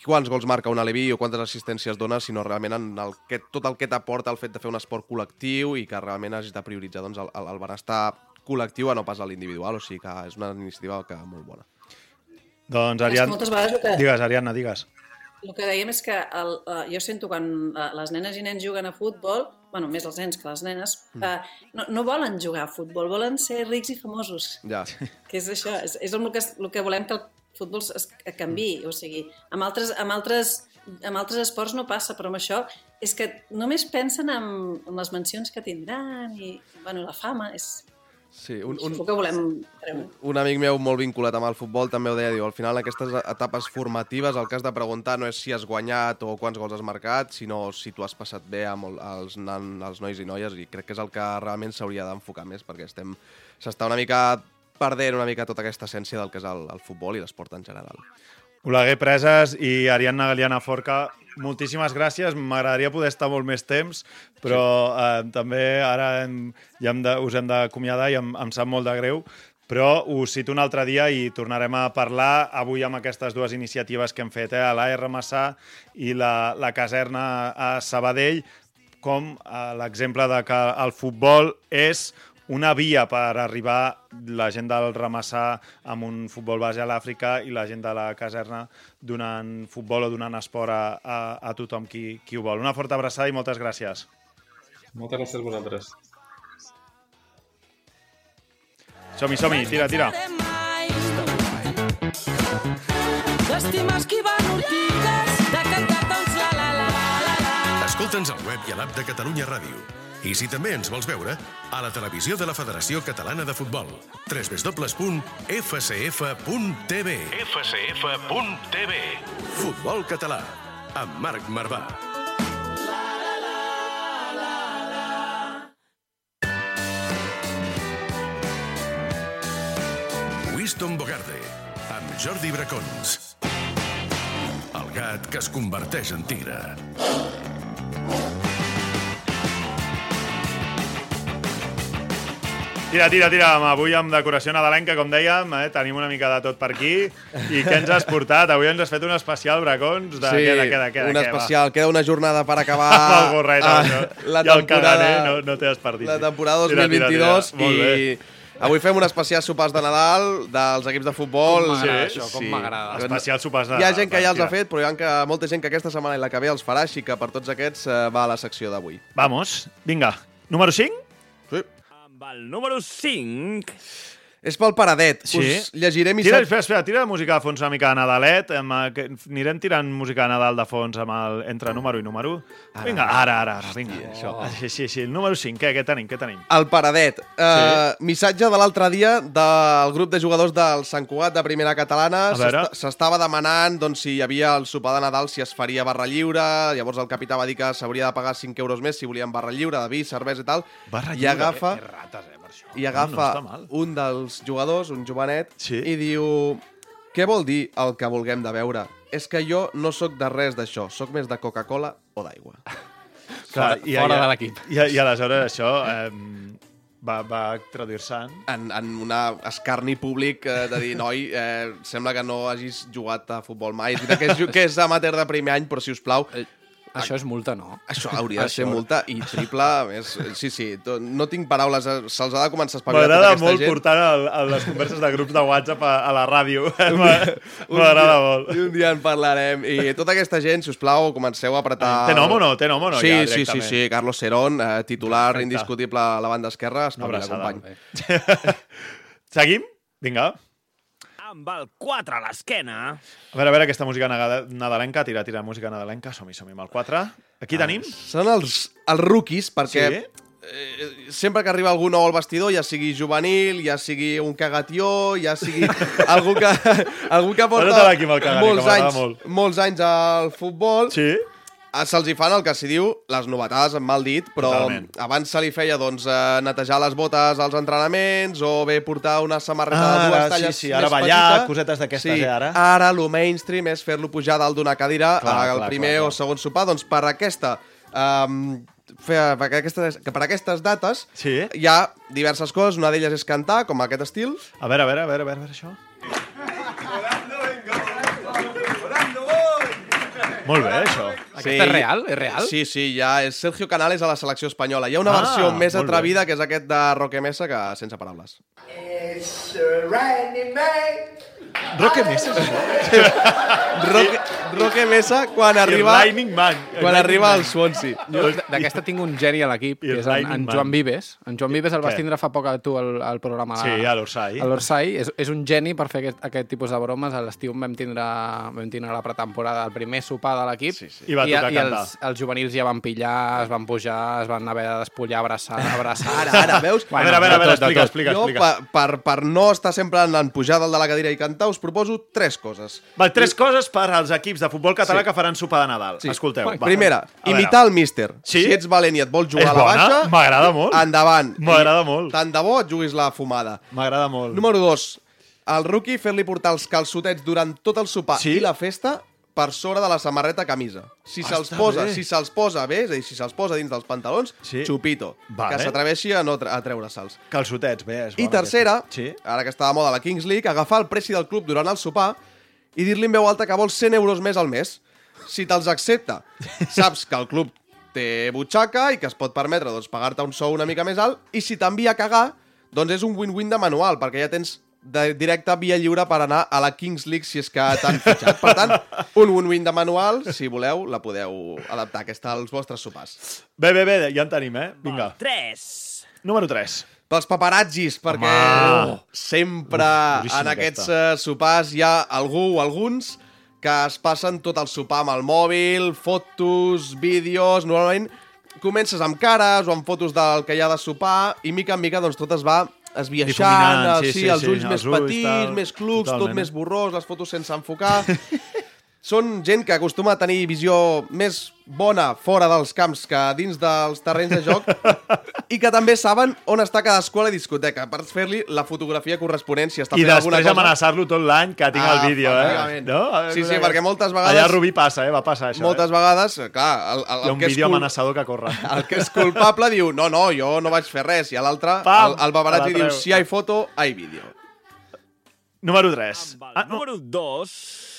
S2: quants gols marca un Alevi o quantes assistències dona, sinó realment en el que, tot el que t'aporta el fet de fer un esport col·lectiu i que realment hagis de prioritzar doncs, el, el, el benestar col·lectiu a no pas a l'individual, o sigui que és una iniciativa que molt bona.
S1: Doncs, Ariadna...
S8: moltes vegades
S1: Digues, Ariadna, digues.
S8: El que dèiem és que el, uh, jo sento quan uh, les nenes i nens juguen a futbol, bueno, més els nens que les nenes, uh, no, no volen jugar a futbol, volen ser rics i famosos.
S2: Ja.
S8: Que és això, és, és el, que, el que volem que el futbol es, canvi. O sigui, amb altres, amb, altres, amb altres esports no passa, però amb això és que només pensen en, en les mencions que tindran i bueno, la fama. És,
S2: Sí, un, un,
S8: que volem treure.
S2: un amic meu molt vinculat amb el futbol també ho deia, diu, al final aquestes etapes formatives el que has de preguntar no és si has guanyat o quants gols has marcat, sinó si tu has passat bé amb el- els, nan, els nois i noies i crec que és el que realment s'hauria d'enfocar més perquè estem s'està una mica perdent una mica tota aquesta essència del que és el, el futbol i l'esport en general.
S1: Oleguer Preses i Ariadna Galiana Forca, moltíssimes gràcies. M'agradaria poder estar molt més temps, però eh, també ara hem, ja hem de, us hem d'acomiadar i em, em sap molt de greu, però us cito un altre dia i tornarem a parlar avui amb aquestes dues iniciatives que hem fet, eh, l'AR Massà i la, la caserna a Sabadell, com eh, l'exemple de que el futbol és una via per arribar la gent del Ramassà amb un futbol base a l'Àfrica i la gent de la caserna donant futbol o donant esport a, a, a tothom qui, qui ho vol. Una forta abraçada i moltes gràcies.
S7: Moltes gràcies a vosaltres.
S1: Som-hi, som-hi, tira, tira.
S9: D'estimar esquivant ortigues, de cantar la la la la la.
S3: Escolta'ns al web i a l'app de Catalunya Ràdio. I si també ens vols veure, a la televisió de la Federació Catalana de Futbol. www.fcf.tv fcf.tv Futbol català, amb Marc Marvà. Winston Bogarde, amb Jordi Bracons. El gat que es converteix en tigre.
S1: Tira, tira, tira. Avui amb decoració nadalenca, com dèiem, eh? tenim una mica de tot per aquí. I què ens has portat? Avui ens has fet un especial, Bracons, de
S2: sí,
S1: què, de què, de què,
S2: un
S1: què,
S2: especial. Queda una jornada per acabar...
S1: El gorret,
S2: ah,
S1: això.
S2: la
S1: I el
S2: temporada,
S1: caganer, no, no té desperdici.
S2: la temporada
S1: Tira, tira,
S2: 2022
S1: tira. Molt bé.
S2: i avui fem un especial sopars de Nadal dels equips de futbol.
S6: Com m'agrada això, com m'agrada.
S1: Especial sopars de
S2: Hi ha gent que ja els
S1: Tira.
S2: ha fet, però hi ha que, molta gent que aquesta setmana i la que ve els farà, així que per tots aquests eh, va a la secció d'avui.
S1: Vamos, vinga. Número 5?
S2: Sí.
S10: Amb el número 5...
S2: És pel paradet.
S1: Sí?
S2: Us llegiré
S1: Tira,
S2: missatges...
S1: espera, espera, tira música de fons una mica de Nadalet. Amb, que anirem tirant música de Nadal de fons amb el, entre número i número. Vinga, ara, ara, ara, vinga. Això. Sí, sí, sí. El número 5, què, què tenim, què tenim?
S2: El paradet. Uh, Missatge de l'altre dia del grup de jugadors del Sant Cugat de Primera Catalana. S'estava demanant doncs, si hi havia el sopar de Nadal, si es faria barra lliure. Llavors el capità va dir que s'hauria de pagar 5 euros més si volien barra lliure, de vi, cervesa i tal.
S1: Barra
S2: I
S1: lliure,
S2: agafa,
S1: eh? Rates, eh.
S2: I agafa
S1: No, no
S2: un dels jugadors, un jovenet,
S1: Sí.
S2: i diu... Què vol dir el que vulguem de veure? És que jo no sóc de res d'això, sóc més de Coca-Cola o d'aigua.
S6: Fora- fora de l'equip.
S1: I, I aleshores això eh, va, va traduir-se en...
S2: en, en una escarni públic eh, de dir, noi, eh, sembla que no hagis jugat a futbol mai. És que és, que és amateur de primer any, però si us plau,
S6: Això és multa, no?
S2: això hauria de ser multa i triple. A més, sí, sí, no tinc paraules, eh, se'ls ha de començar a espavilar tota
S1: M'agrada molt
S2: gent.
S1: portar el, el, les converses de grups de WhatsApp a, a la ràdio. M'agrada molt.
S2: I un dia en parlarem. I tota aquesta gent, si us plau, comenceu a apretar...
S1: Té nom o no? Té nom o no,
S2: Sí,
S1: ja,
S2: sí, sí, sí. Carlos Serón, eh, titular
S1: Perfecte.
S2: indiscutible a la banda esquerra.
S1: Una
S2: Espavila,
S1: abraçada.
S2: company.
S1: Seguim? Vinga.
S10: Amb el 4 a l'esquena.
S1: A veure, a veure, aquesta música nada- nadalenca, tira, tira música nadalenca, som-hi, som-hi amb el 4. Aquí tenim?
S2: Són els, els rookies, perquè
S1: Sí?
S2: eh, sempre que arriba algú nou al vestidor, ja sigui juvenil, ja sigui un cagatió, ja sigui algú que, algú que porta molts, anys,
S1: molt.
S2: molts anys al futbol,
S1: Sí?
S2: Eh, se'ls hi fan el que s'hi diu les novetades, en mal dit, però
S1: Totalment.
S2: abans se li feia doncs, eh, netejar les botes als entrenaments o bé portar una samarreta de
S1: Ara,
S2: dues
S1: sí,
S2: talles
S1: sí, ara
S2: més
S1: ballar,
S2: petita.
S1: cosetes d'aquestes,
S2: sí,
S1: eh, ara.
S2: Ara el mainstream és fer-lo pujar dalt d'una cadira
S1: Clar,
S2: al
S1: clar,
S2: primer
S1: clar,
S2: o
S1: clar.
S2: segon sopar, doncs per aquesta... Um, fer, per, aquestes, que per aquestes dates
S1: Sí?
S2: hi ha diverses coses, una d'elles és cantar, com aquest estil.
S1: A veure, a veure, a veure, a veure, a veure això. Molt bé, això.
S6: Aquesta és real? És real?
S2: Sí, sí, ja és Sergio Canales a la selecció espanyola. Hi ha una
S1: Ah,
S2: versió més
S1: molt bé.
S2: atrevida, que és aquest de Roque Mesa, que sense paraules.
S1: Roque Mesa, és això?
S2: Roque, Roque Mesa, quan arriba,
S1: Lightning Man. El
S2: quan
S1: Lightning
S2: arriba al Swansea.
S6: D'aquesta tinc un geni a l'equip, que és en, en. Joan Vives. En Joan Vives el vas tindre fa poc a tu al, al programa.
S1: Sí, a l'Orsai.
S6: A l'Orsai. És, és un geni per fer aquest, aquest tipus de bromes. A l'estiu vam tindre, vam tindre la pretemporada, el primer sopar de l'equip.
S2: Sí, sí.
S1: I va tocar
S6: i
S1: cantar.
S6: els, els juvenils ja van pillar, es van pujar, es van haver de despullar, abraçar, abraçar.
S2: Ara, ara, veus?
S1: A veure, a veure, a veure, explica, explica,
S2: jo,
S1: explica.
S2: per, per, per no estar sempre en, en pujar dalt de la cadira i cantar, us proposo tres coses.
S1: Va, tres coses per als equips de futbol català
S2: Sí.
S1: que faran sopar de Nadal.
S2: Sí.
S1: Escolteu. Va.
S2: Primera, imitar el míster.
S1: Sí?
S2: Si ets valent i et vols jugar
S1: És
S2: a la baixa...
S1: M'agrada molt.
S2: Endavant.
S1: M'agrada
S2: I
S1: molt.
S2: Tant de bo et juguis la fumada.
S1: M'agrada molt.
S2: Número dos, al rookie fer-li portar els calçotets durant tot el sopar
S1: Sí?
S2: i la festa per sobre de la samarreta camisa. Si se'ls
S1: Està
S2: posa,
S1: bé.
S2: si se'ls posa bé, és a dir, si se'ls posa dins dels pantalons,
S1: Sí.
S2: xupito.
S1: Vale.
S2: Que s'atreveixi a, no a treure-se'ls.
S1: Calçotets, bé, és
S2: I tercera,
S1: aquesta. Sí?
S2: ara que està de moda la Kings League, agafar el preci del club durant el sopar i dir-li en veu alta que vols 100 euros més al mes. Si te'ls accepta, saps que el club té butxaca i que es pot permetre doncs, pagar-te un sou una mica més alt, i si t'envia a cagar, doncs és un win-win de manual, perquè ja tens de directe via lliure per anar a la Kings League si és que t'han fitxat. Per tant, un win-win de manual, si voleu, la podeu adaptar aquesta als vostres sopars.
S1: Bé, bé, bé, ja en tenim, eh? Vinga.
S10: 3.
S1: Número 3.
S2: Pels paparazzis, perquè
S1: Home.
S2: sempre
S1: Uf,
S2: en aquests
S1: aquesta.
S2: uh, sopars hi ha algú o alguns que es passen tot el sopar amb el mòbil, fotos, vídeos... Normalment comences amb cares o amb fotos del que hi ha de sopar i mica en mica doncs, tot es va esbiaixant,
S1: sí,
S2: sí,
S1: sí,
S2: els
S1: sí,
S2: ulls
S1: els
S2: més
S1: ulls,
S2: petits,
S1: tal,
S2: més clucs, tot
S1: totalment.
S2: més borrós, les fotos sense enfocar... Són gent que acostuma a tenir visió més bona fora dels camps que dins dels terrenys de joc i que també saben on està cada escola i discoteca per fer-li la fotografia corresponent si està
S1: I
S2: fent alguna
S1: després
S2: cosa.
S1: amenaçar-lo tot l'any que tinc el
S2: Ah,
S1: vídeo, eh? No?
S2: Sí, sí, perquè moltes vegades-
S1: Allà a Rubí passa, eh? Va passar això,
S2: Moltes
S1: eh?
S2: vegades, clar, el, el,
S1: Hi ha
S2: el
S1: un
S2: que és
S1: vídeo
S2: cul-
S1: amenaçador que corre.
S2: el que és culpable diu, no, no, jo no vaig fer res, i a l'altre, el, el babaratge
S1: la
S2: diu, si hi ha foto, hi vídeo.
S1: Número 3.
S10: Ah, número 2.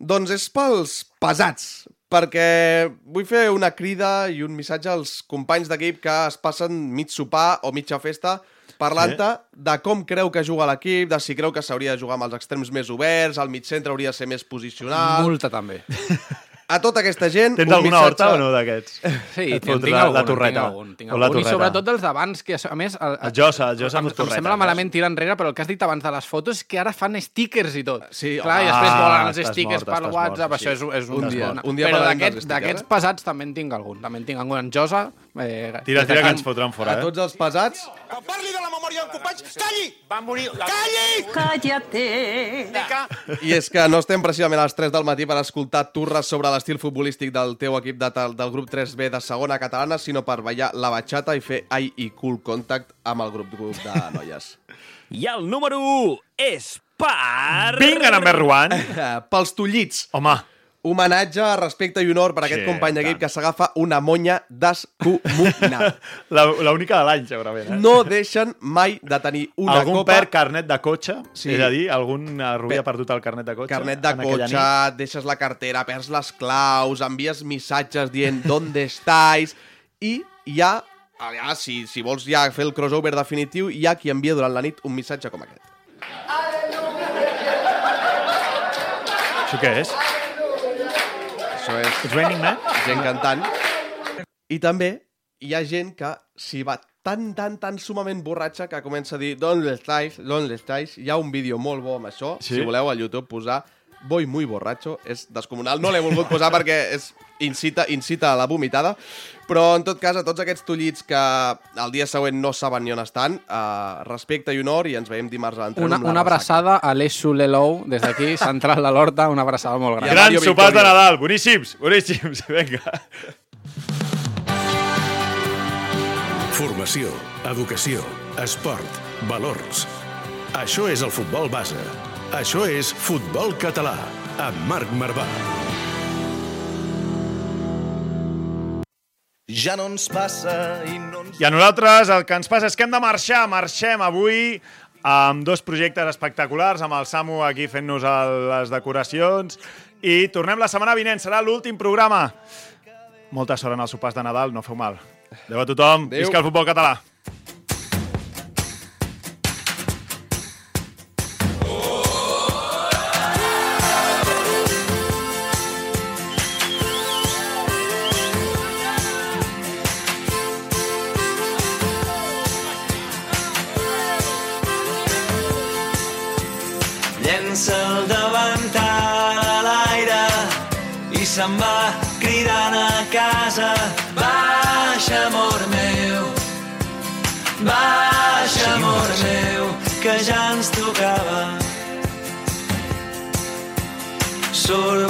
S2: Doncs és pels pesats, perquè vull fer una crida i un missatge als companys d'equip que es passen mig sopar o mitja festa parlant-te de com creu que juga l'equip, de si creu que s'hauria de jugar amb els extrems més oberts, el mig centre hauria de ser més posicional...
S6: Multa, també.
S2: a tota aquesta gent...
S1: Tens
S2: un
S1: alguna
S2: missatge-
S1: horta o no d'aquests?
S6: Sí,
S1: Et
S6: tinc, tinc
S1: la,
S6: algun,
S1: la torreta.
S6: tinc algun, tinc algun. I sobretot dels d'abans, que a més... El,
S1: El Josa, el Josa
S6: em,
S1: amb
S6: em
S1: torreta.
S6: sembla malament tirar enrere, però el que has dit abans de les fotos és que ara fan stickers i tot.
S2: Sí,
S6: Clar, i
S1: ah,
S6: després volen els stickers
S1: mort,
S6: per WhatsApp,
S1: mort,
S6: això
S1: sí.
S6: és, és
S2: Un
S6: una
S2: dia- un dia
S6: Però d'aquests
S2: eh?
S6: pesats també en tinc algun. També en tinc algun. En Josa... Eh,
S1: Tira, tira, que ens fotran fora,
S2: A
S1: eh?
S2: tots els pesats,
S11: Quan parli de la memòria d'un company, calli! Va morir... Calli!
S8: Cállate.
S2: i és que no estem precisament a les 3 del matí per escoltar turres sobre l'estil futbolístic del teu equip de, tal- del grup 3B de segona catalana, sinó per ballar la batxata i fer ai i cool contact amb el grup, grup de noies.
S10: I el número 1 és per...
S1: Vinga, number one.
S2: Pels tullits,
S1: Home,
S2: homenatge, respecte i honor per aquest
S1: Sí,
S2: company d'equip que s'agafa una monya descomunal.
S1: la- l'única de l'any, segurament, eh?
S2: No deixen mai de tenir una
S1: algun
S2: copa...
S1: perd carnet de cotxe,
S2: Sí.
S1: és a dir, algun rubí ha perdut el carnet de cotxe.
S2: Carnet de cotxe, deixes la cartera, perds les claus, envies missatges dient ¿Dónde estáis? I hi ha, allà, si, si vols ja fer el crossover definitiu, hi ha qui envia durant la nit un missatge com aquest.
S1: Això què és?
S2: Això és
S1: It's raining man?
S2: gent cantant. I també hi ha gent que s'hi va tan, tan, tan sumament borratxa que comença a dir ¿Dónde estáis? ¿Dónde estáis? Hi ha un vídeo molt bo amb això.
S1: Sí?
S2: Si voleu a YouTube posar Voy muy borracho, és descomunal. No l'he volgut posar perquè és incita, incita a la vomitada, però en tot cas, a tots aquests tullits que el dia següent no saben ni on estan, eh, respecte i honor i ens veiem dimarts a l'entrena.
S6: Una,
S2: amb la
S6: una abraçada a l'Eixo Lelou, des d'aquí, central de l'Horta, una abraçada molt gran.
S1: Grans sopars de. Nadal, boníssims, boníssims. Vinga.
S3: Formació, educació, esport, valors. Això és el futbol base. Això és Futbol Català, amb Marc Marvà.
S4: Ja no ens passa i no ens...
S1: I a nosaltres el que ens passa és que hem de marxar. Marxem avui amb dos projectes espectaculars, amb el Samu aquí fent-nos les decoracions i tornem la setmana vinent. Serà l'últim programa. Molta sort en els sopars de Nadal, no feu mal. Adéu a tothom.
S2: Adéu.
S1: Visca el futbol català.
S4: Ja ens tocava. Sorbo